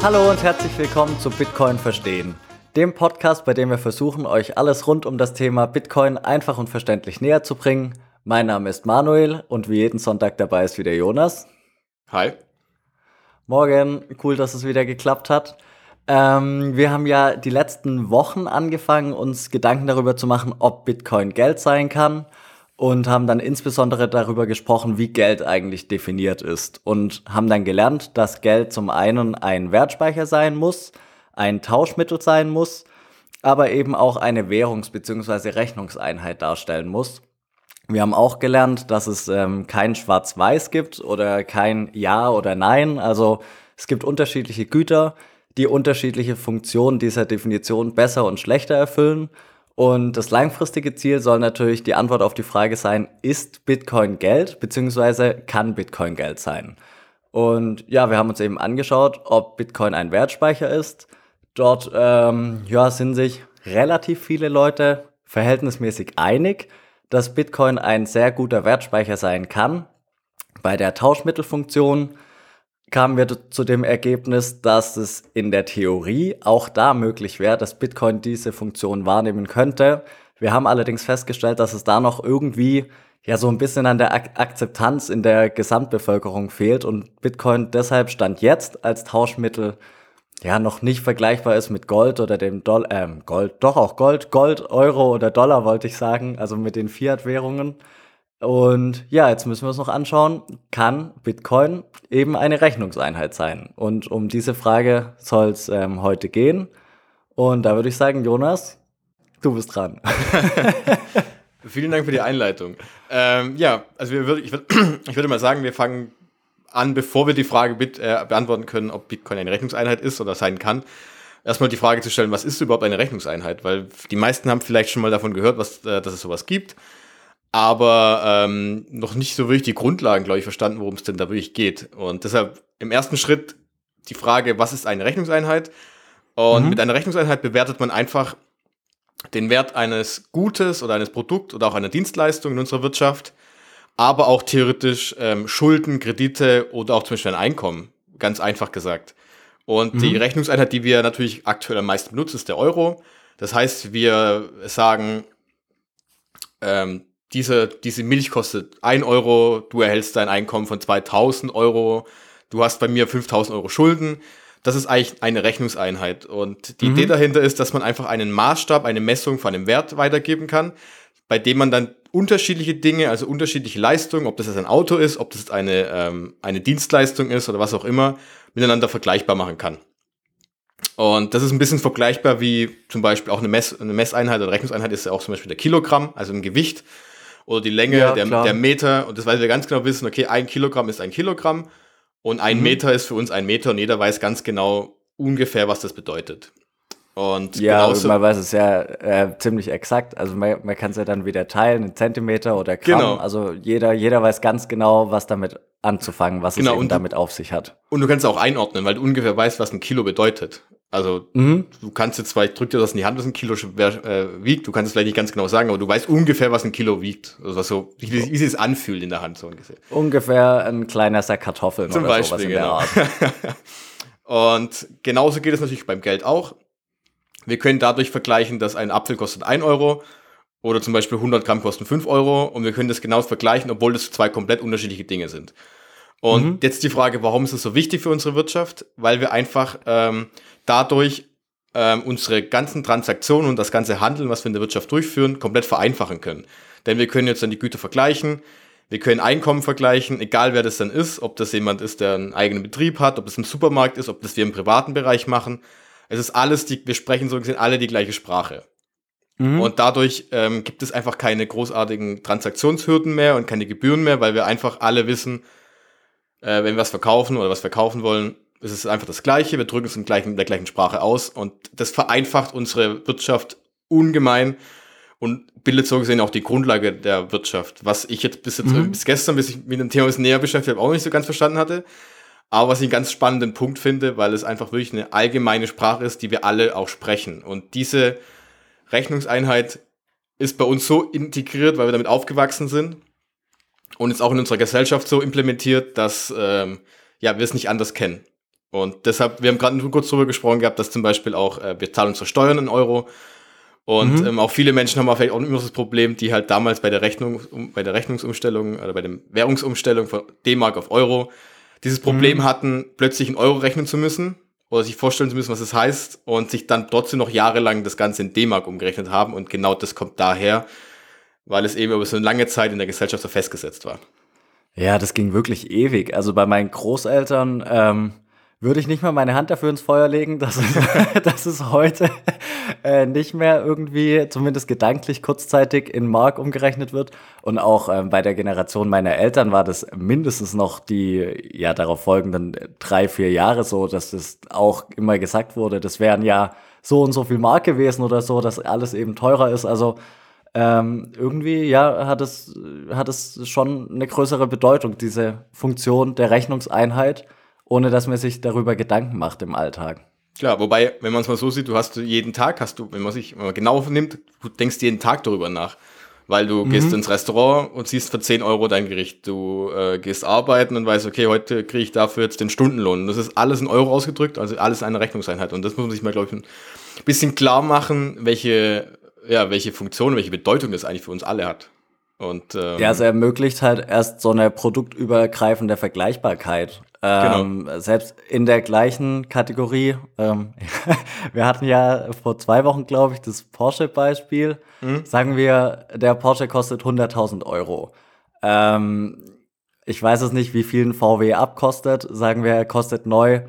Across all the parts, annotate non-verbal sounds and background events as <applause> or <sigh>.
Hallo und herzlich willkommen zu Bitcoin Verstehen, dem Podcast, bei dem wir versuchen, euch alles rund um das Thema Bitcoin einfach und verständlich näher zu bringen. Mein Name ist Manuel und wie jeden Sonntag dabei ist wieder Jonas. Hi. Morgen, cool, dass es wieder geklappt hat. Ähm, wir haben ja die letzten Wochen angefangen, uns Gedanken darüber zu machen, ob Bitcoin Geld sein kann und haben dann insbesondere darüber gesprochen, wie Geld eigentlich definiert ist und haben dann gelernt, dass Geld zum einen ein Wertspeicher sein muss, ein Tauschmittel sein muss, aber eben auch eine Währungs- bzw. Rechnungseinheit darstellen muss. Wir haben auch gelernt, dass es ähm, kein Schwarz-Weiß gibt oder kein Ja oder Nein. Also es gibt unterschiedliche Güter, die unterschiedliche Funktionen dieser Definition besser und schlechter erfüllen. Und das langfristige Ziel soll natürlich die Antwort auf die Frage sein, ist Bitcoin Geld, beziehungsweise kann Bitcoin Geld sein? Und ja, wir haben uns eben angeschaut, ob Bitcoin ein Wertspeicher ist. Dort ähm, ja, sind sich relativ viele Leute verhältnismäßig einig, dass Bitcoin ein sehr guter Wertspeicher sein kann. Bei der Tauschmittelfunktion kamen wir zu dem Ergebnis, dass es in der Theorie auch da möglich wäre, dass Bitcoin diese Funktion wahrnehmen könnte. Wir haben allerdings festgestellt, dass es da noch irgendwie ja so ein bisschen an der Ak Akzeptanz in der Gesamtbevölkerung fehlt und Bitcoin deshalb stand jetzt als Tauschmittel ja noch nicht vergleichbar ist mit Gold oder dem Dollar, ähm, Gold, doch auch Gold, Gold, Euro oder Dollar wollte ich sagen, also mit den Fiat-Währungen. Und ja, jetzt müssen wir uns noch anschauen, kann Bitcoin eben eine Rechnungseinheit sein? Und um diese Frage soll es ähm, heute gehen. Und da würde ich sagen, Jonas, du bist dran. <laughs> Vielen Dank für die Einleitung. Ähm, ja, also wir, ich, würd, <clears throat> ich würde mal sagen, wir fangen an, bevor wir die Frage mit, äh, beantworten können, ob Bitcoin eine Rechnungseinheit ist oder sein kann. Erstmal die Frage zu stellen, was ist überhaupt eine Rechnungseinheit? Weil die meisten haben vielleicht schon mal davon gehört, was, äh, dass es sowas gibt aber ähm, noch nicht so wirklich die Grundlagen, glaube ich, verstanden, worum es denn da wirklich geht. Und deshalb im ersten Schritt die Frage, was ist eine Rechnungseinheit? Und mhm. mit einer Rechnungseinheit bewertet man einfach den Wert eines Gutes oder eines Produkts oder auch einer Dienstleistung in unserer Wirtschaft, aber auch theoretisch ähm, Schulden, Kredite oder auch zum Beispiel ein Einkommen, ganz einfach gesagt. Und mhm. die Rechnungseinheit, die wir natürlich aktuell am meisten benutzen, ist der Euro. Das heißt, wir sagen, ähm, diese, diese Milch kostet ein Euro, du erhältst dein Einkommen von 2000 Euro, du hast bei mir 5000 Euro Schulden. Das ist eigentlich eine Rechnungseinheit. Und die mhm. Idee dahinter ist, dass man einfach einen Maßstab, eine Messung von einem Wert weitergeben kann, bei dem man dann unterschiedliche Dinge, also unterschiedliche Leistungen, ob das jetzt ein Auto ist, ob das jetzt eine, ähm, eine Dienstleistung ist oder was auch immer, miteinander vergleichbar machen kann. Und das ist ein bisschen vergleichbar wie zum Beispiel auch eine, Mess, eine Messeinheit oder Rechnungseinheit ist ja auch zum Beispiel der Kilogramm, also ein Gewicht oder die Länge, ja, der, der, Meter. Und das, weil wir ganz genau wissen, okay, ein Kilogramm ist ein Kilogramm und ein mhm. Meter ist für uns ein Meter und jeder weiß ganz genau ungefähr, was das bedeutet. Und ja, genauso, man weiß es ja äh, ziemlich exakt. Also man, man kann es ja dann wieder teilen in Zentimeter oder Gramm. Genau. Also jeder, jeder weiß ganz genau, was damit anzufangen, was genau, es eben damit auf sich hat. Und du kannst es auch einordnen, weil du ungefähr weißt, was ein Kilo bedeutet. Also mhm. du kannst jetzt zwar, ich drück dir das in die Hand, was ein Kilo äh, wiegt, du kannst es vielleicht nicht ganz genau sagen, aber du weißt ungefähr, was ein Kilo wiegt. Also so, wie, wie sich es anfühlt in der Hand so ungefähr. Ungefähr ein kleiner Sack Kartoffeln Zum oder Beispiel, sowas genau. <laughs> Und genauso geht es natürlich beim Geld auch. Wir können dadurch vergleichen, dass ein Apfel kostet ein Euro oder zum Beispiel 100 Gramm kosten fünf Euro und wir können das genauso vergleichen, obwohl das zwei komplett unterschiedliche Dinge sind. Und mhm. jetzt die Frage, warum ist das so wichtig für unsere Wirtschaft? Weil wir einfach ähm, dadurch ähm, unsere ganzen Transaktionen und das ganze Handeln, was wir in der Wirtschaft durchführen, komplett vereinfachen können. Denn wir können jetzt dann die Güter vergleichen, wir können Einkommen vergleichen, egal wer das dann ist, ob das jemand ist, der einen eigenen Betrieb hat, ob das ein Supermarkt ist, ob das wir im privaten Bereich machen. Es ist alles, die, wir sprechen so gesehen alle die gleiche Sprache. Mhm. Und dadurch ähm, gibt es einfach keine großartigen Transaktionshürden mehr und keine Gebühren mehr, weil wir einfach alle wissen, äh, wenn wir was verkaufen oder was verkaufen wollen, ist es einfach das Gleiche. Wir drücken es in, gleichen, in der gleichen Sprache aus und das vereinfacht unsere Wirtschaft ungemein und bildet so gesehen auch die Grundlage der Wirtschaft. Was ich jetzt bis, jetzt, mhm. bis gestern, bis ich mit dem Thema ein bisschen näher beschäftigt habe, auch nicht so ganz verstanden hatte. Aber was ich einen ganz spannenden Punkt finde, weil es einfach wirklich eine allgemeine Sprache ist, die wir alle auch sprechen. Und diese Rechnungseinheit ist bei uns so integriert, weil wir damit aufgewachsen sind und ist auch in unserer Gesellschaft so implementiert, dass ähm, ja, wir es nicht anders kennen. Und deshalb, wir haben gerade kurz darüber gesprochen gehabt, dass zum Beispiel auch, äh, wir zahlen unsere Steuern in Euro. Und mhm. ähm, auch viele Menschen haben auch vielleicht auch immer das Problem, die halt damals bei der Rechnung, um, bei der Rechnungsumstellung oder bei der Währungsumstellung von D-Mark auf Euro dieses Problem mhm. hatten, plötzlich in Euro rechnen zu müssen oder sich vorstellen zu müssen, was es das heißt und sich dann trotzdem noch jahrelang das Ganze in D-Mark umgerechnet haben. Und genau das kommt daher, weil es eben über so eine lange Zeit in der Gesellschaft so festgesetzt war. Ja, das ging wirklich ewig. Also bei meinen Großeltern ähm, würde ich nicht mal meine Hand dafür ins Feuer legen, dass, <laughs> dass es heute äh, nicht mehr irgendwie, zumindest gedanklich kurzzeitig, in Mark umgerechnet wird. Und auch ähm, bei der Generation meiner Eltern war das mindestens noch die ja darauf folgenden drei, vier Jahre so, dass das auch immer gesagt wurde, das wären ja so und so viel Mark gewesen oder so, dass alles eben teurer ist. Also ähm, irgendwie, ja, hat es, hat es schon eine größere Bedeutung, diese Funktion der Rechnungseinheit, ohne dass man sich darüber Gedanken macht im Alltag. Klar, wobei, wenn man es mal so sieht, du hast jeden Tag, hast du, wenn man sich wenn man genau nimmt, du denkst jeden Tag darüber nach. Weil du mhm. gehst ins Restaurant und siehst für 10 Euro dein Gericht. Du äh, gehst arbeiten und weißt, okay, heute kriege ich dafür jetzt den Stundenlohn. Das ist alles in Euro ausgedrückt, also alles eine Rechnungseinheit. Und das muss man sich mal, glaube ich, ein bisschen klar machen, welche ja, welche Funktion, welche Bedeutung das eigentlich für uns alle hat. Und, ähm, ja, es ermöglicht halt erst so eine produktübergreifende Vergleichbarkeit. Ähm, genau. Selbst in der gleichen Kategorie. Ähm, <laughs> wir hatten ja vor zwei Wochen, glaube ich, das Porsche-Beispiel. Mhm. Sagen wir, der Porsche kostet 100.000 Euro. Ähm, ich weiß es nicht, wie viel ein VW abkostet. Sagen wir, er kostet neu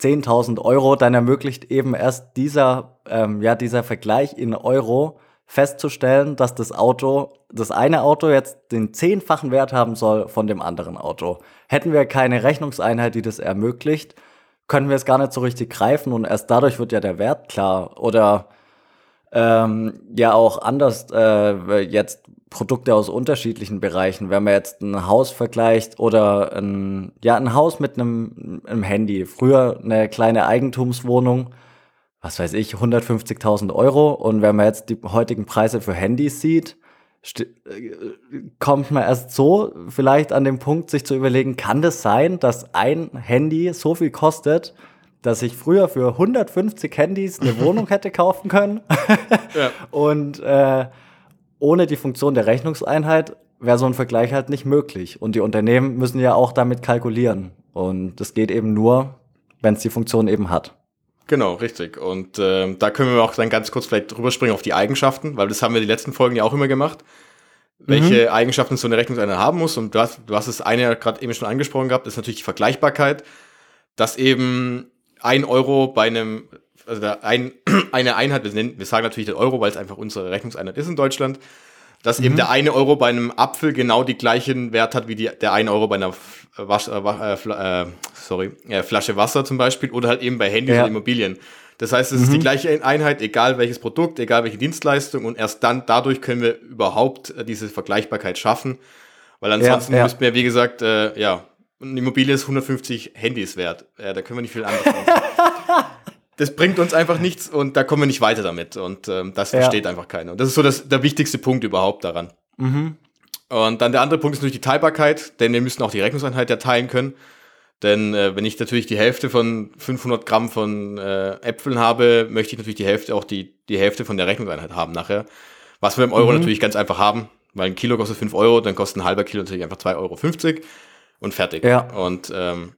10.000 Euro. Dann ermöglicht eben erst dieser, ähm, ja, dieser Vergleich in Euro festzustellen, dass das Auto, das eine Auto jetzt den zehnfachen Wert haben soll von dem anderen Auto. Hätten wir keine Rechnungseinheit, die das ermöglicht, können wir es gar nicht so richtig greifen und erst dadurch wird ja der Wert klar. Oder ähm, ja auch anders äh, jetzt Produkte aus unterschiedlichen Bereichen. Wenn man jetzt ein Haus vergleicht oder ein, ja, ein Haus mit einem, einem Handy. Früher eine kleine Eigentumswohnung was weiß ich, 150.000 Euro. Und wenn man jetzt die heutigen Preise für Handys sieht, äh, kommt man erst so vielleicht an den Punkt, sich zu überlegen, kann das sein, dass ein Handy so viel kostet, dass ich früher für 150 Handys eine <laughs> Wohnung hätte kaufen können? ja. <laughs> Und äh, ohne die Funktion der Rechnungseinheit wäre so ein Vergleich halt nicht möglich. Und die Unternehmen müssen ja auch damit kalkulieren. Und das geht eben nur, wenn es die Funktion eben hat. Genau, richtig. Und äh, da können wir auch dann ganz kurz vielleicht drüber springen auf die Eigenschaften, weil das haben wir die letzten Folgen ja auch immer gemacht. Welche mhm. Eigenschaften so eine Rechnungseinheit haben muss. Und du hast, du hast es eine ja gerade eben schon angesprochen gehabt, ist natürlich die Vergleichbarkeit, dass eben ein Euro bei einem, also ein, <clears throat> eine Einheit, wir, nennen, wir sagen natürlich den Euro, weil es einfach unsere Rechnungseinheit ist in Deutschland, dass mhm. eben der eine Euro bei einem Apfel genau die gleichen Wert hat wie die, der eine Euro bei einer Wasch, äh, äh, äh, sorry, äh, Flasche Wasser zum Beispiel oder halt eben bei Handys ja. und Immobilien. Das heißt, es mhm. ist die mhm. gleiche Einheit, egal welches Produkt, egal welche Dienstleistung und erst dann dadurch können wir überhaupt äh, diese Vergleichbarkeit schaffen, weil ansonsten ja, ja. müssten wir, wie gesagt, äh, ja, eine Immobilie ist 150 Handys wert. Da können wir nicht viel anderes machen. <laughs> das bringt uns einfach nichts und da kommen wir nicht weiter damit. Und ähm, das ja. versteht einfach keiner. Und das ist so das, der wichtigste Punkt überhaupt daran. Mhm. Und dann der andere Punkt ist natürlich die Teilbarkeit, denn wir müssen auch die Rechnungseinheit ja teilen können. Denn äh, wenn ich natürlich die Hälfte von 500 Gramm von äh, Äpfeln habe, möchte ich natürlich die Hälfte auch die, die Hälfte von der Rechnungseinheit haben nachher. Was wir im Euro mhm. natürlich ganz einfach haben, weil ein Kilo kostet 5 Euro, dann kostet ein halber Kilo natürlich einfach 2,50 Euro und fertig. Ja. Und, ähm,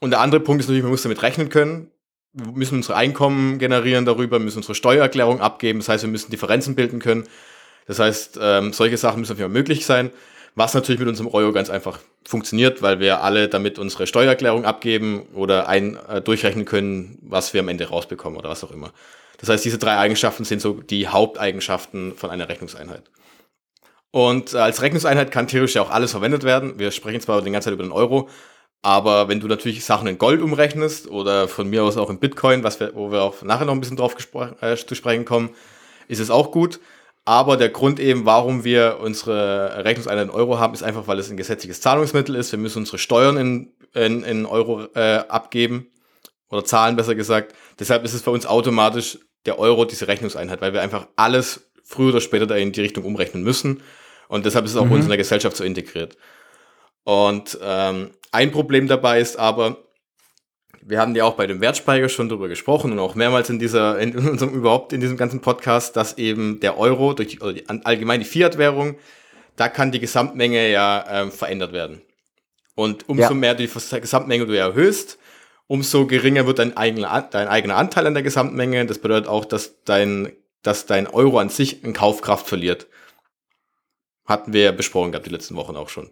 und der andere Punkt ist natürlich, man muss damit rechnen können wir müssen unsere Einkommen generieren darüber, müssen unsere Steuererklärung abgeben, das heißt, wir müssen Differenzen bilden können. Das heißt, ähm, solche Sachen müssen auf jeden Fall möglich sein, was natürlich mit unserem Euro ganz einfach funktioniert, weil wir alle damit unsere Steuererklärung abgeben oder ein, äh, durchrechnen können, was wir am Ende rausbekommen oder was auch immer. Das heißt, diese drei Eigenschaften sind so die Haupteigenschaften von einer Rechnungseinheit. Und äh, als Rechnungseinheit kann theoretisch auch alles verwendet werden. Wir sprechen zwar die ganze Zeit über den Euro, aber wenn du natürlich Sachen in Gold umrechnest oder von mir aus auch in Bitcoin, was wir, wo wir auch nachher noch ein bisschen drauf äh, zu sprechen kommen, ist es auch gut. Aber der Grund eben, warum wir unsere Rechnungseinheit in Euro haben, ist einfach, weil es ein gesetzliches Zahlungsmittel ist. Wir müssen unsere Steuern in, in, in Euro äh, abgeben oder zahlen, besser gesagt. Deshalb ist es für uns automatisch der Euro diese Rechnungseinheit, weil wir einfach alles früher oder später da in die Richtung umrechnen müssen. Und deshalb ist es auch mhm. in unserer Gesellschaft so integriert. Und ähm, ein Problem dabei ist aber, wir haben ja auch bei dem Wertspeicher schon drüber gesprochen und auch mehrmals in dieser, in <laughs> unserem, überhaupt in diesem ganzen Podcast, dass eben der Euro durch die, die, allgemein die Fiat-Währung, da kann die Gesamtmenge ja ähm, verändert werden. Und umso ja. mehr die Gesamtmenge du erhöhst, umso geringer wird dein eigener, dein eigener Anteil an der Gesamtmenge. Das bedeutet auch, dass dein, dass dein Euro an sich in Kaufkraft verliert. Hatten wir ja besprochen gehabt die letzten Wochen auch schon.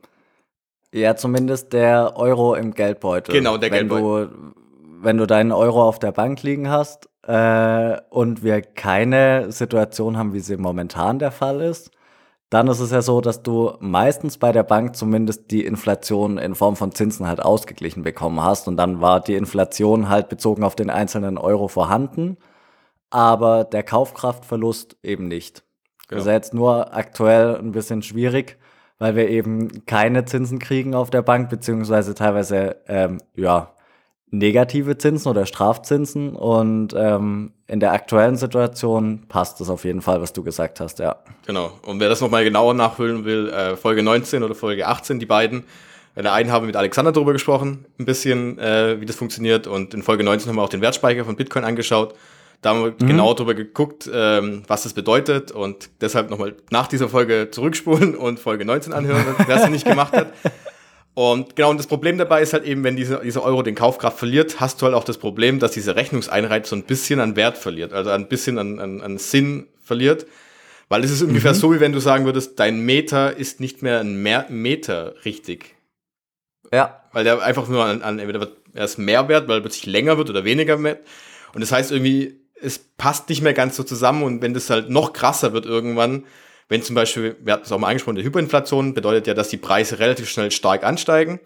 Ja, zumindest der Euro im Geldbeutel. Genau, der wenn Geldbeutel. Du, wenn du deinen Euro auf der Bank liegen hast äh, und wir keine Situation haben, wie sie momentan der Fall ist, dann ist es ja so, dass du meistens bei der Bank zumindest die Inflation in Form von Zinsen halt ausgeglichen bekommen hast und dann war die Inflation halt bezogen auf den einzelnen Euro vorhanden, aber der Kaufkraftverlust eben nicht. Genau. Das ist ja jetzt nur aktuell ein bisschen schwierig, weil wir eben keine Zinsen kriegen auf der Bank, beziehungsweise teilweise, ähm, ja, negative Zinsen oder Strafzinsen. Und ähm, in der aktuellen Situation passt das auf jeden Fall, was du gesagt hast, ja. Genau. Und wer das nochmal genauer nachhüllen will, äh, Folge 19 oder Folge 18, die beiden. In der einen haben wir mit Alexander darüber gesprochen, ein bisschen, äh, wie das funktioniert. Und in Folge 19 haben wir auch den Wertspeicher von Bitcoin angeschaut. Da haben wir mhm. genau darüber geguckt, ähm, was das bedeutet und deshalb nochmal nach dieser Folge zurückspulen und Folge 19 anhören, wer es nicht gemacht hat. Und genau, und das Problem dabei ist halt eben, wenn diese, dieser Euro den Kaufkraft verliert, hast du halt auch das Problem, dass diese Rechnungseinheit so ein bisschen an Wert verliert, also ein bisschen an, an, an Sinn verliert. Weil es ist ungefähr mhm. so, wie wenn du sagen würdest, dein Meter ist nicht mehr ein mehr Meter richtig. Ja. Weil der einfach nur an, an entweder wird er ist mehr wert, weil er plötzlich länger wird oder weniger wert. Und das heißt irgendwie, es passt nicht mehr ganz so zusammen und wenn das halt noch krasser wird irgendwann, wenn zum Beispiel, wir hatten es auch mal angesprochen, die Hyperinflation bedeutet ja, dass die Preise relativ schnell stark ansteigen,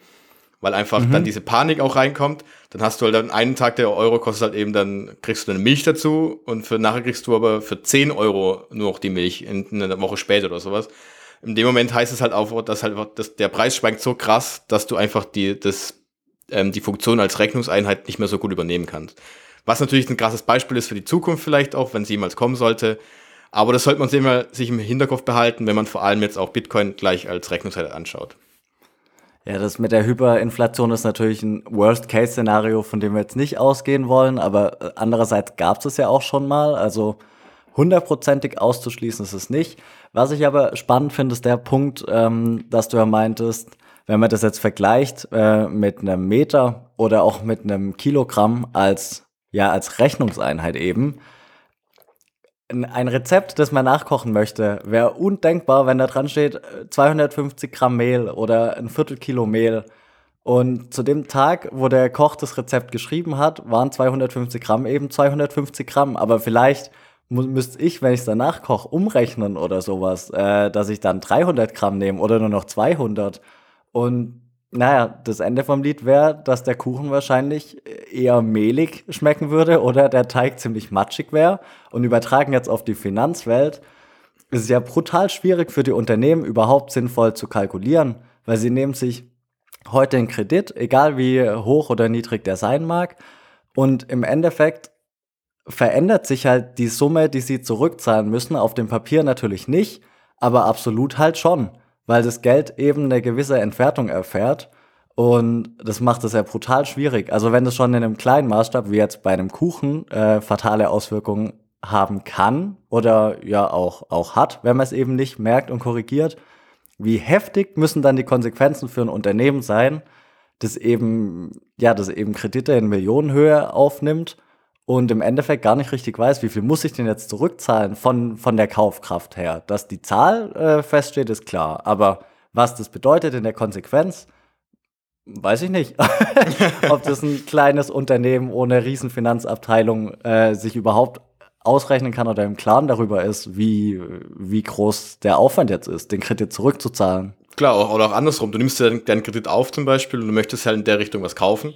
weil einfach mhm. dann diese Panik auch reinkommt. Dann hast du halt dann einen Tag, der Euro kostet halt eben, dann kriegst du eine Milch dazu und für nachher kriegst du aber für 10 Euro nur noch die Milch in, in einer Woche später oder sowas. In dem Moment heißt es halt auch, dass halt dass der Preis schwankt so krass, dass du einfach die, das, ähm, die Funktion als Rechnungseinheit nicht mehr so gut übernehmen kannst. Was natürlich ein krasses Beispiel ist für die Zukunft vielleicht auch, wenn sie jemals kommen sollte, aber das sollte man sich immer sich im Hinterkopf behalten, wenn man vor allem jetzt auch Bitcoin gleich als Rechnungsseite anschaut. Ja, das mit der Hyperinflation ist natürlich ein Worst-Case-Szenario, von dem wir jetzt nicht ausgehen wollen, aber äh, andererseits gab es ja auch schon mal, also hundertprozentig auszuschließen ist es nicht. Was ich aber spannend finde, ist der Punkt, ähm, dass du ja meintest, wenn man das jetzt vergleicht äh, mit einem Meter oder auch mit einem Kilogramm als, ja, als Rechnungseinheit eben, ein Rezept, das man nachkochen möchte, wäre undenkbar, wenn da dran steht 250 äh, Gramm Mehl oder ein Viertel Kilo Mehl. Und zu dem Tag, wo der Koch das Rezept geschrieben hat, waren 250 Gramm eben 250 Gramm. Aber vielleicht müsste ich, wenn ich es danach koche, umrechnen oder sowas, äh, dass ich dann 300 Gramm nehme oder nur noch 200. Und naja, das Ende vom Lied wäre, dass der Kuchen wahrscheinlich eher mehlig schmecken würde oder der Teig ziemlich matschig wäre. Und übertragen jetzt auf die Finanzwelt, ist es ja brutal schwierig für die Unternehmen überhaupt sinnvoll zu kalkulieren, weil sie nehmen sich heute einen Kredit, egal wie hoch oder niedrig der sein mag. Und im Endeffekt verändert sich halt die Summe, die sie zurückzahlen müssen, auf dem Papier natürlich nicht, aber absolut halt schon weil das Geld eben eine gewisse Entwertung erfährt. Und das macht es ja brutal schwierig. Also wenn das schon in einem kleinen Maßstab, wie jetzt bei einem Kuchen, äh, fatale Auswirkungen haben kann oder ja auch, auch hat, wenn man es eben nicht merkt und korrigiert, wie heftig müssen dann die Konsequenzen für ein Unternehmen sein, das eben, ja, das eben Kredite in Millionenhöhe aufnimmt und im Endeffekt gar nicht richtig weiß, wie viel muss ich denn jetzt zurückzahlen von, von der Kaufkraft her. Dass die Zahl äh, feststeht, ist klar. Aber was das bedeutet in der Konsequenz, weiß ich nicht. <laughs> Ob das ein kleines Unternehmen ohne Riesenfinanzabteilung äh, sich überhaupt ausrechnen kann oder im Klaren darüber ist, wie, wie groß der Aufwand jetzt ist, den Kredit zurückzuzahlen. Klar, oder auch andersrum. Du nimmst deinen Kredit auf zum Beispiel und du möchtest halt in der Richtung was kaufen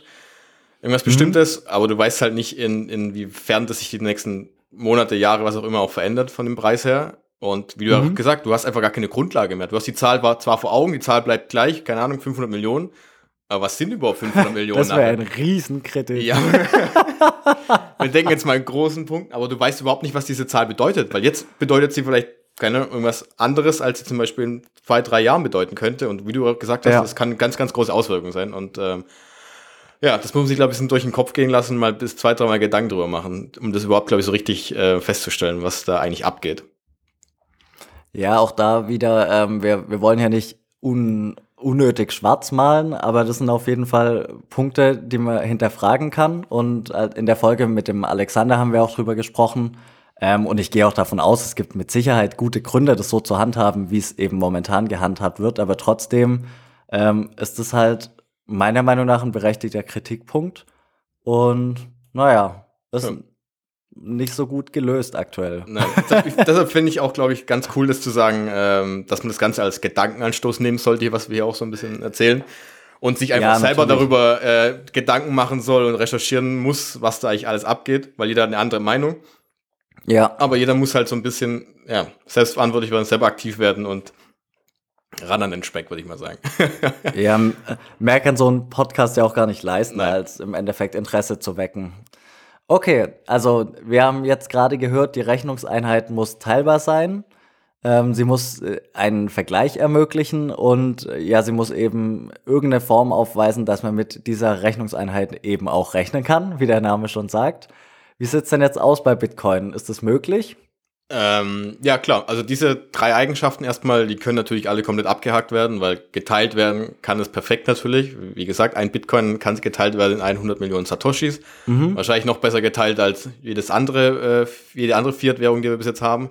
irgendwas mhm. Bestimmtes, aber du weißt halt nicht, in, inwiefern das sich die nächsten Monate, Jahre, was auch immer auch verändert von dem Preis her. Und wie du mhm. auch gesagt, du hast einfach gar keine Grundlage mehr. Du hast die Zahl war zwar vor Augen, die Zahl bleibt gleich, keine Ahnung, 500 Millionen. Aber was sind überhaupt 500 <laughs> Millionen? Das wäre ein Riesenkredit. Ja. <laughs> Wir denken jetzt mal einen großen Punkt, aber du weißt überhaupt nicht, was diese Zahl bedeutet, weil jetzt bedeutet sie vielleicht keine irgendwas anderes, als sie zum Beispiel in zwei, drei Jahren bedeuten könnte. Und wie du gesagt hast, ja. das kann ganz, ganz große Auswirkungen sein. Und ähm, Ja, das muss man sich, glaube ich, durch den Kopf gehen lassen, mal bis zwei, dreimal Gedanken drüber machen, um das überhaupt, glaube ich, so richtig äh, festzustellen, was da eigentlich abgeht. Ja, auch da wieder, ähm, wir, wir wollen ja nicht un, unnötig schwarz malen, aber das sind auf jeden Fall Punkte, die man hinterfragen kann. Und äh, in der Folge mit dem Alexander haben wir auch drüber gesprochen. Ähm, und ich gehe auch davon aus, es gibt mit Sicherheit gute Gründe, das so zu handhaben, wie es eben momentan gehandhabt wird. Aber trotzdem ähm, ist es halt meiner Meinung nach ein berechtigter Kritikpunkt. Und naja, ist ja. nicht so gut gelöst aktuell. Nein, deshalb, finde ich auch, glaube ich, ganz cool, das zu sagen, ähm, dass man das Ganze als Gedankenanstoß nehmen sollte, was wir hier auch so ein bisschen erzählen. Und sich einfach ja, selber darüber äh, Gedanken machen soll und recherchieren muss, was da eigentlich alles abgeht, weil jeder hat eine andere Meinung. Ja. Aber jeder muss halt so ein bisschen, ja, selbstverantwortlich werden, selber aktiv werden und ran an den Speck, würde ich mal sagen. <laughs> ja, mehr kann so ein Podcast ja auch gar nicht leisten, Nein. als im Endeffekt Interesse zu wecken. Okay, also wir haben jetzt gerade gehört, die Rechnungseinheit muss teilbar sein. Ähm, sie muss äh, einen Vergleich ermöglichen und äh, ja, sie muss eben irgendeine Form aufweisen, dass man mit dieser Rechnungseinheit eben auch rechnen kann, wie der Name schon sagt. Wie sieht es denn jetzt aus bei Bitcoin? Ist das möglich? Ähm, ja, klar. Also diese drei Eigenschaften erstmal, die können natürlich alle komplett abgehakt werden, weil geteilt werden kann es perfekt natürlich. Wie gesagt, ein Bitcoin kann geteilt werden in 100 Millionen Satoshis. Mhm. Wahrscheinlich noch besser geteilt als jedes andere, äh, jede andere Fiat-Währung, die wir bis jetzt haben.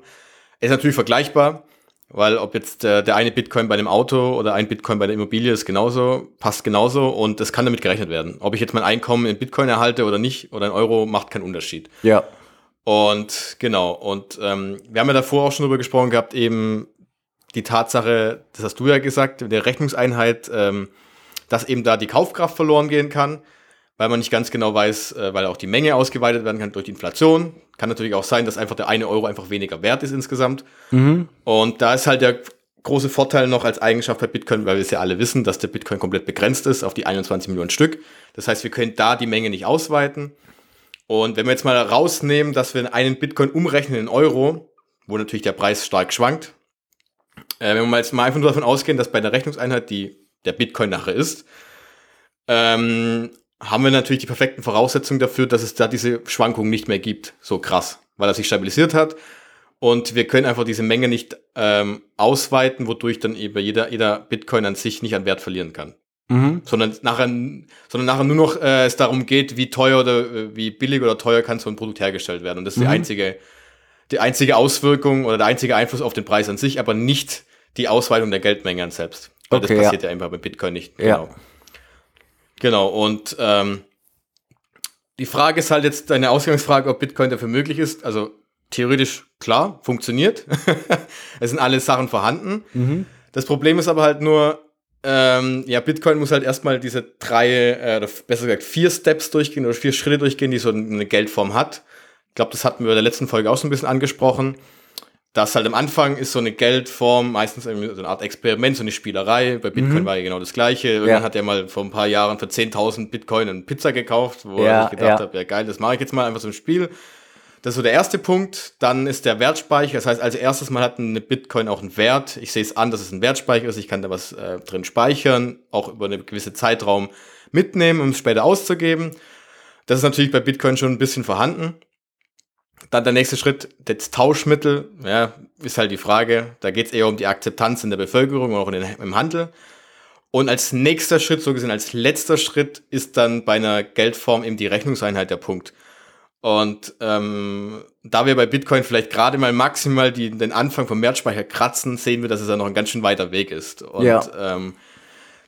Ist natürlich vergleichbar, weil ob jetzt äh, der eine Bitcoin bei dem Auto oder ein Bitcoin bei der Immobilie ist genauso, passt genauso und das kann damit gerechnet werden. Ob ich jetzt mein Einkommen in Bitcoin erhalte oder nicht oder in Euro, macht keinen Unterschied. Ja. Und genau, und ähm, wir haben ja davor auch schon drüber gesprochen gehabt, eben die Tatsache, das hast du ja gesagt, der Rechnungseinheit, ähm, dass eben da die Kaufkraft verloren gehen kann, weil man nicht ganz genau weiß, äh, weil auch die Menge ausgeweitet werden kann durch die Inflation. Kann natürlich auch sein, dass einfach der eine Euro einfach weniger wert ist insgesamt. Mhm. Und da ist halt der große Vorteil noch als Eigenschaft bei Bitcoin, weil wir es ja alle wissen, dass der Bitcoin komplett begrenzt ist auf die 21 Millionen Stück. Das heißt, wir können da die Menge nicht ausweiten. Und wenn wir jetzt mal rausnehmen, dass wir einen Bitcoin umrechnen in Euro, wo natürlich der Preis stark schwankt, äh, wenn wir jetzt mal einfach nur davon ausgehen, dass bei der Rechnungseinheit die der Bitcoin nachher ist, ähm, haben wir natürlich die perfekten Voraussetzungen dafür, dass es da diese Schwankungen nicht mehr gibt, so krass, weil er sich stabilisiert hat. Und wir können einfach diese Menge nicht ähm, ausweiten, wodurch dann eben jeder, jeder Bitcoin an sich nicht an Wert verlieren kann. Mhm. Sondern, nachher, sondern nachher nur noch äh, es darum geht, wie teuer oder äh, wie billig oder teuer kann so ein Produkt hergestellt werden. Und das ist mhm. die einzige, die einzige Auswirkung oder der einzige Einfluss auf den Preis an sich, aber nicht die Ausweitung der Geldmenge an selbst. Weil okay, das passiert ja. ja einfach bei Bitcoin nicht. Genau. Ja. Genau. Und ähm, die Frage ist halt jetzt deine Ausgangsfrage, ob Bitcoin dafür möglich ist. Also theoretisch klar, funktioniert. <laughs> es sind alle Sachen vorhanden. Mhm. Das Problem ist aber halt nur, ähm, ja, Bitcoin muss halt erstmal diese drei, äh, oder besser gesagt vier Steps durchgehen oder vier Schritte durchgehen, die so eine Geldform hat. Ich glaube, das hatten wir in der letzten Folge auch so ein bisschen angesprochen. Das halt am Anfang ist so eine Geldform, meistens so eine Art Experiment, so eine Spielerei. Bei Bitcoin mhm. war ja genau das Gleiche. Irgendwann ja. hat er mal vor ein paar Jahren für 10.000 Bitcoin eine Pizza gekauft, wo ja, er sich gedacht ja. hat, ja geil, das mache ich jetzt mal einfach so ein Spiel. Das ist so der erste Punkt. Dann ist der Wertspeicher. Das heißt, als erstes mal hat eine Bitcoin auch einen Wert. Ich sehe es an, dass es ein Wertspeicher ist. Ich kann da was äh, drin speichern, auch über einen gewissen Zeitraum mitnehmen, um es später auszugeben. Das ist natürlich bei Bitcoin schon ein bisschen vorhanden. Dann der nächste Schritt, das Tauschmittel, ja, ist halt die Frage. Da geht es eher um die Akzeptanz in der Bevölkerung und auch den, im Handel. Und als nächster Schritt, so gesehen als letzter Schritt, ist dann bei einer Geldform eben die Rechnungseinheit der Punkt. Und ähm, da wir bei Bitcoin vielleicht gerade mal maximal die, den Anfang vom Wertspeicher kratzen, sehen wir, dass es ja noch ein ganz schön weiter Weg ist. Und ja. ähm,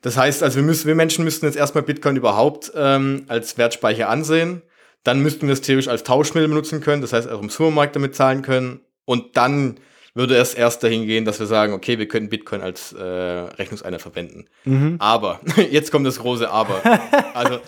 das heißt, also wir, müssen, wir Menschen müssten jetzt erstmal Bitcoin überhaupt ähm, als Wertspeicher ansehen. Dann müssten wir es theoretisch als Tauschmittel benutzen können, das heißt auch im Supermarkt damit zahlen können. Und dann würde es erst dahin gehen, dass wir sagen, okay, wir können Bitcoin als äh, Rechnungseinheit verwenden. Mhm. Aber, <laughs> jetzt kommt das große Aber. also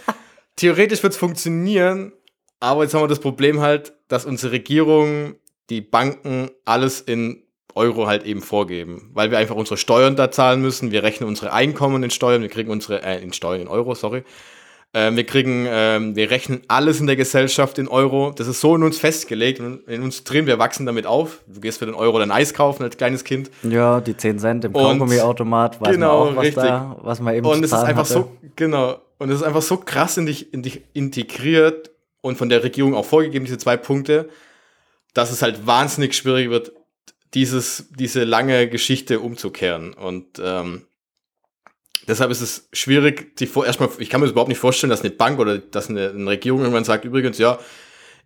theoretisch wird es funktionieren, aber jetzt haben wir das Problem halt, dass unsere Regierung, die Banken alles in Euro halt eben vorgeben, weil wir einfach unsere Steuern da zahlen müssen. Wir rechnen unsere Einkommen in Steuern, wir kriegen unsere äh, in Steuern in Euro, sorry. Äh, wir kriegen, äh, wir rechnen alles in der Gesellschaft in Euro. Das ist so in uns festgelegt, in uns drin. Wir wachsen damit auf. Du gehst für den Euro dein Eis kaufen als kleines Kind. Ja, die 10 Cent im Kaugummiautomat, weiß genau, man auch, was richtig. da, was man eben Und es ist einfach hatte. so, genau. Und es ist einfach so krass in dich, in dich integriert und von der Regierung auch vorgegeben, diese zwei Punkte, dass es halt wahnsinnig schwierig wird, dieses, diese lange Geschichte umzukehren. Und ähm, deshalb ist es schwierig, sich vor, erstmal, ich kann mir das überhaupt nicht vorstellen, dass eine Bank oder dass eine, eine Regierung irgendwann sagt, übrigens, ja,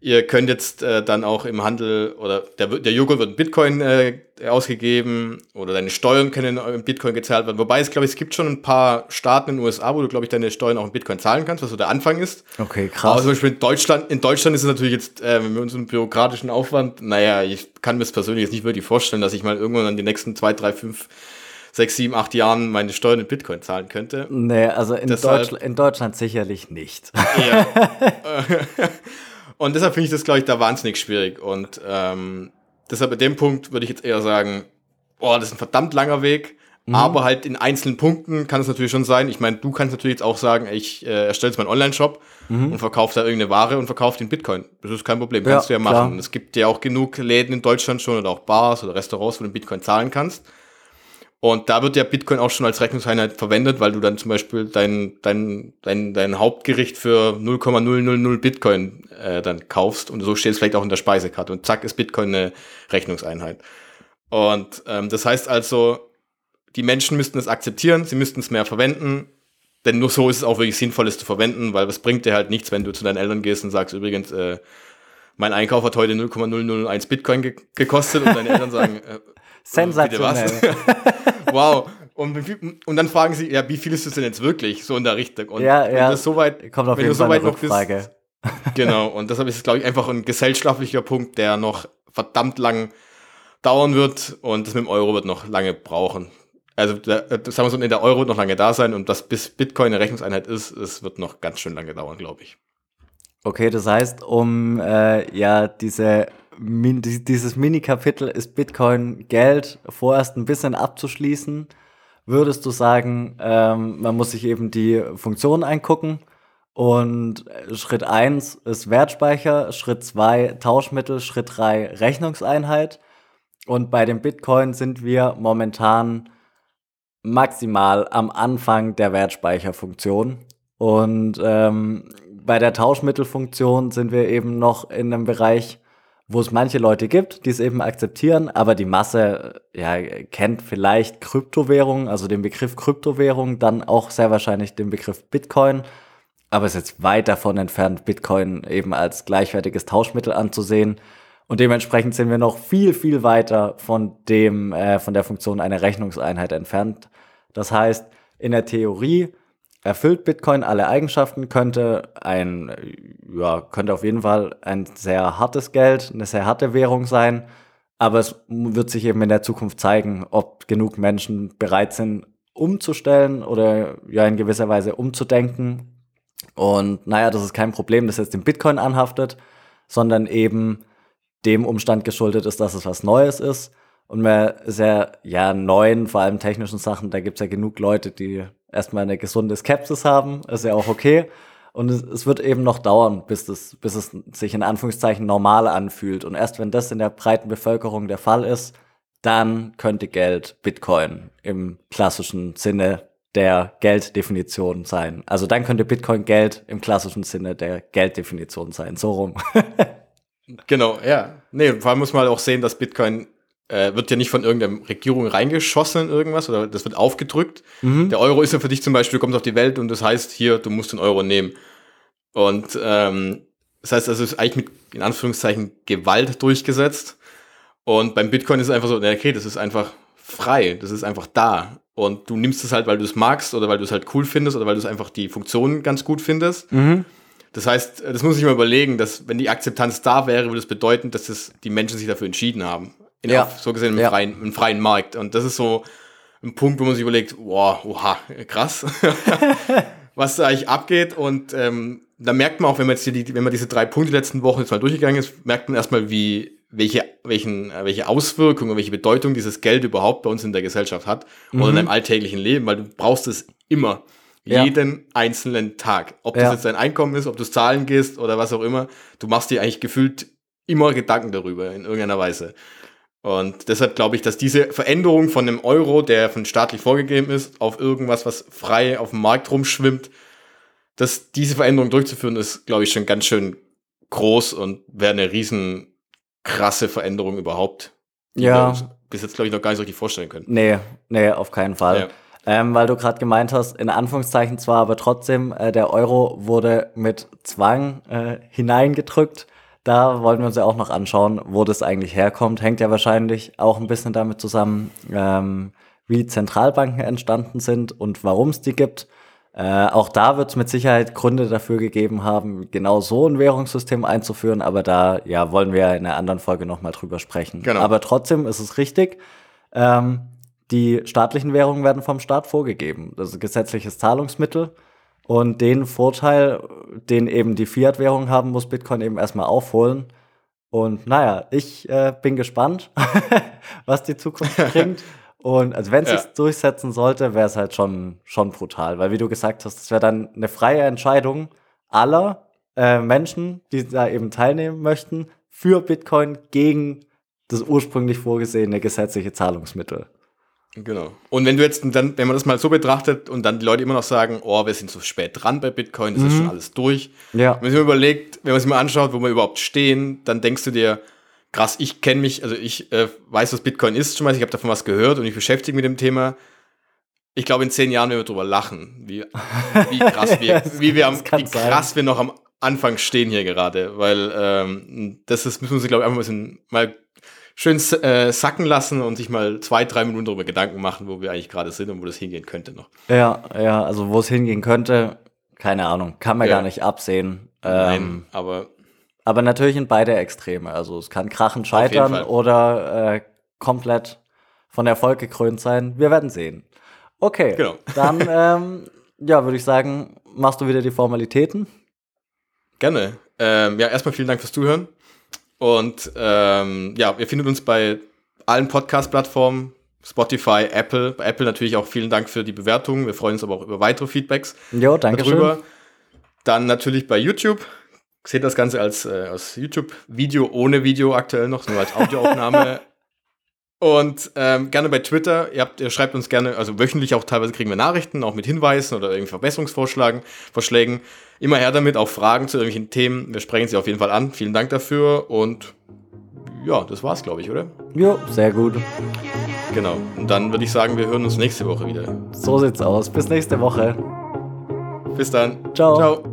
ihr könnt jetzt äh, dann auch im Handel oder der, der Joghurt wird in Bitcoin äh, ausgegeben oder deine Steuern können in Bitcoin gezahlt werden. Wobei es, glaube ich, es gibt schon ein paar Staaten in den USA, wo du, glaube ich, deine Steuern auch in Bitcoin zahlen kannst, was so der Anfang ist. Okay, krass. Aber zum Beispiel in Deutschland, in Deutschland ist es natürlich jetzt, äh, mit unserem bürokratischen Aufwand, naja, ich kann mir das persönlich jetzt nicht wirklich vorstellen, dass ich mal irgendwann an die nächsten zwei, drei, fünf sechs, sieben, acht Jahren meine Steuern in Bitcoin zahlen könnte. Nee, also in, Deshalb, Deutsch, in Deutschland sicherlich nicht. Ja. <laughs> <laughs> Und deshalb finde ich das, glaube ich, da wahnsinnig schwierig. Und ähm, deshalb bei dem Punkt würde ich jetzt eher sagen, boah, das ist ein verdammt langer Weg. Mhm. Aber halt in einzelnen Punkten kann es natürlich schon sein. Ich meine, du kannst natürlich jetzt auch sagen, ich äh, erstelle jetzt meinen Online-Shop mhm. und verkaufe da irgendeine Ware und verkaufe den Bitcoin. Das ist kein Problem, kannst ja, du ja machen. Klar. Es gibt ja auch genug Läden in Deutschland schon oder auch Bars oder Restaurants, wo du Bitcoin zahlen kannst. Und da wird ja Bitcoin auch schon als Rechnungseinheit verwendet, weil du dann zum Beispiel dein, dein, dein, dein Hauptgericht für 0,000 Bitcoin äh, dann kaufst. Und so steht es vielleicht auch in der Speisekarte. Und zack ist Bitcoin eine Rechnungseinheit. Und ähm, das heißt also, die Menschen müssten es akzeptieren, sie müssten es mehr verwenden, denn nur so ist es auch wirklich sinnvoll, es zu verwenden, weil was bringt dir halt nichts, wenn du zu deinen Eltern gehst und sagst, übrigens, äh, mein Einkauf hat heute 0,001 Bitcoin ge gekostet. Und deine Eltern sagen, <laughs> äh, Sensationell. <laughs> wow. Und, und, dann fragen sie, ja, wie viel ist das denn jetzt wirklich, so in der Richtung? Und ja, ja. Das so weit, Kommt auf wenn jeden du so weit noch bist. <laughs> Genau, und deshalb ist es, glaube ich, einfach ein gesellschaftlicher Punkt, der noch verdammt lang dauern wird und das mit dem Euro wird noch lange brauchen. Also, der, sagen wir so, der Euro wird noch lange da sein und das bis Bitcoin eine Rechnungseinheit ist, es wird noch ganz schön lange dauern, glaube ich. Okay, das heißt, um äh, ja diese Min dieses Mini-Kapitel ist Bitcoin Geld vorerst ein bisschen abzuschließen, würdest du sagen, ähm, man muss sich eben die Funktionen eingucken und Schritt eins ist Wertspeicher, Schritt zwei Tauschmittel, Schritt drei Rechnungseinheit. Und bei dem Bitcoin sind wir momentan maximal am Anfang der Wertspeicherfunktion. Und ähm, bei der Tauschmittelfunktion sind wir eben noch in einem Bereich, wo es manche Leute gibt, die es eben akzeptieren, aber die Masse ja, kennt vielleicht Kryptowährung, also den Begriff Kryptowährung, dann auch sehr wahrscheinlich den Begriff Bitcoin, aber ist jetzt weit davon entfernt, Bitcoin eben als gleichwertiges Tauschmittel anzusehen. Und dementsprechend sind wir noch viel, viel weiter von dem, äh, von der Funktion einer Rechnungseinheit entfernt. Das heißt, in der Theorie erfüllt Bitcoin alle Eigenschaften, könnte ein, ja, könnte auf jeden Fall ein sehr hartes Geld, eine sehr harte Währung sein. Aber es wird sich eben in der Zukunft zeigen, ob genug Menschen bereit sind, umzustellen oder ja in gewisser Weise umzudenken. Und naja, das ist kein Problem, das jetzt dem Bitcoin anhaftet, sondern eben dem Umstand geschuldet ist, dass es was Neues ist. Und mehr sehr, ja, neuen, vor allem technischen Sachen, da gibt es ja genug Leute, die erstmal eine gesunde Skepsis haben, ist ja auch okay. Und es, es, wird eben noch dauern, bis, das, bis es sich in Anführungszeichen normal anfühlt. Und erst wenn das in der breiten Bevölkerung der Fall ist, dann könnte Geld Bitcoin im klassischen Sinne der Gelddefinition sein. Also dann könnte Bitcoin Geld im klassischen Sinne der Gelddefinition sein. So rum. <laughs> genau, ja. Nee, vor allem muss man halt auch sehen, dass Bitcoin äh, wird ja nicht von irgendeiner Regierung reingeschossen in irgendwas oder das wird aufgedrückt. Mhm. Der Euro ist ja für dich zum Beispiel, du kommst auf die Welt und das heißt hier, du musst den Euro nehmen. Und ähm, das heißt, also es ist eigentlich mit, in Anführungszeichen, Gewalt durchgesetzt. Und beim Bitcoin ist es einfach so, okay, das ist einfach frei, das ist einfach da. Und du nimmst es halt, weil du es magst oder weil du es halt cool findest oder weil du es einfach die Funktionen ganz gut findest. Mhm. Das heißt, das muss ich mir überlegen, dass wenn die Akzeptanz da wäre, würde das bedeuten, dass es die Menschen sich dafür entschieden haben in ja. auf, so gesehen im, ja. freien, im freien Markt. Und das ist so ein Punkt, wo man sich überlegt, wow, oha, krass, <laughs> was da eigentlich abgeht. Und ähm, da merkt man auch, wenn man jetzt hier die, wenn man diese drei Punkte letzten Wochen jetzt mal durchgegangen ist, merkt man erstmal, wie, welche, welchen, welche Auswirkungen, welche Bedeutung dieses Geld überhaupt bei uns in der Gesellschaft hat mhm. oder in deinem alltäglichen Leben, weil du brauchst es immer. Ja. Jeden einzelnen Tag. Ob das jetzt dein Einkommen ist, ob du zahlen gehst oder was auch immer, du machst dir eigentlich gefühlt immer Gedanken darüber in irgendeiner Weise. Und deshalb glaube ich, dass diese Veränderung von einem Euro, der von staatlich vorgegeben ist, auf irgendwas, was frei auf dem Markt rumschwimmt, dass diese Veränderung durchzuführen, ist, glaube ich, schon ganz schön groß und wäre eine riesen krasse Veränderung überhaupt. Die Ja. wir uns bis jetzt, glaube ich, noch gar nicht so richtig vorstellen können. Nee, nee, auf keinen Fall. Ja. Ähm, weil du gerade gemeint hast, in Anführungszeichen zwar, aber trotzdem, äh, der Euro wurde mit Zwang äh, hineingedrückt. Da wollten wir uns ja auch noch anschauen, wo das eigentlich herkommt. Hängt ja wahrscheinlich auch ein bisschen damit zusammen, ähm, wie Zentralbanken entstanden sind und warum es die gibt. Äh, auch da wird es mit Sicherheit Gründe dafür gegeben haben, genau so ein Währungssystem einzuführen, aber da ja, wollen wir ja in einer anderen Folge nochmal drüber sprechen. Genau. Aber trotzdem ist es richtig. Ähm, die staatlichen Währungen werden vom Staat vorgegeben. Das ist ein gesetzliches Zahlungsmittel. Und den Vorteil, den eben die Fiat-Währung haben, muss Bitcoin eben erstmal aufholen. Und naja, ich äh, bin gespannt, <laughs> was die Zukunft <laughs> bringt. Und also wenn es Ja. sich durchsetzen sollte, wäre es halt schon, schon brutal. Weil wie du gesagt hast, es wäre dann eine freie Entscheidung aller äh, Menschen, die da eben teilnehmen möchten, für Bitcoin gegen das ursprünglich vorgesehene gesetzliche Zahlungsmittel. Genau. Und wenn du jetzt dann, wenn man das mal so betrachtet und dann die Leute immer noch sagen, oh, wir sind so spät dran bei Bitcoin, das ist schon alles durch. Ja. Wenn man sich mal überlegt, wenn man sich mal anschaut, wo wir überhaupt stehen, dann denkst du dir, krass, ich kenne mich, also ich äh, weiß, was Bitcoin ist schon mal, ich habe davon was gehört und ich beschäftige mich mit dem Thema. Ich glaube, in zehn Jahren werden wir drüber lachen, wie, wie krass <laughs> wir, Das- wie wir am, wie sein. krass wir noch am Anfang stehen hier gerade, weil ähm, das ist, müssen wir uns, glaube ich, einfach ein bisschen mal schön äh, sacken lassen und sich mal zwei, drei Minuten darüber Gedanken machen, wo wir eigentlich gerade sind und wo das hingehen könnte noch. Ja, ja, also wo es hingehen könnte, keine Ahnung, kann man Ja. gar nicht absehen. Nein, Ähm, aber aber natürlich in beide Extreme. Also es kann krachen scheitern oder äh, komplett von Erfolg gekrönt sein. Wir werden sehen. Okay, Genau. <laughs> dann ähm, ja, würde ich sagen, machst du wieder die Formalitäten. Gerne. Ähm, ja, erstmal vielen Dank fürs Zuhören. Und ähm, ja, ihr findet uns bei allen Podcast-Plattformen, Spotify, Apple. Bei Apple natürlich auch vielen Dank für die Bewertungen. Wir freuen uns aber auch über weitere Feedbacks Jo, danke darüber. schön. Dann natürlich bei YouTube. Seht das Ganze als, äh, als YouTube-Video ohne Video aktuell noch, nur als Audioaufnahme. <laughs> Und ähm, gerne bei Twitter. Ihr, habt, ihr schreibt uns gerne, also wöchentlich auch teilweise kriegen wir Nachrichten, auch mit Hinweisen oder irgendwie Verbesserungsvorschlägen. Vorschlägen. Immer her damit, auch Fragen zu irgendwelchen Themen. Wir sprechen sie auf jeden Fall an. Vielen Dank dafür und ja, das war's, glaube ich, oder? Jo, sehr gut. Genau. Und dann würde ich sagen, wir hören uns nächste Woche wieder. So sieht's aus. Bis nächste Woche. Bis dann. Ciao. Ciao.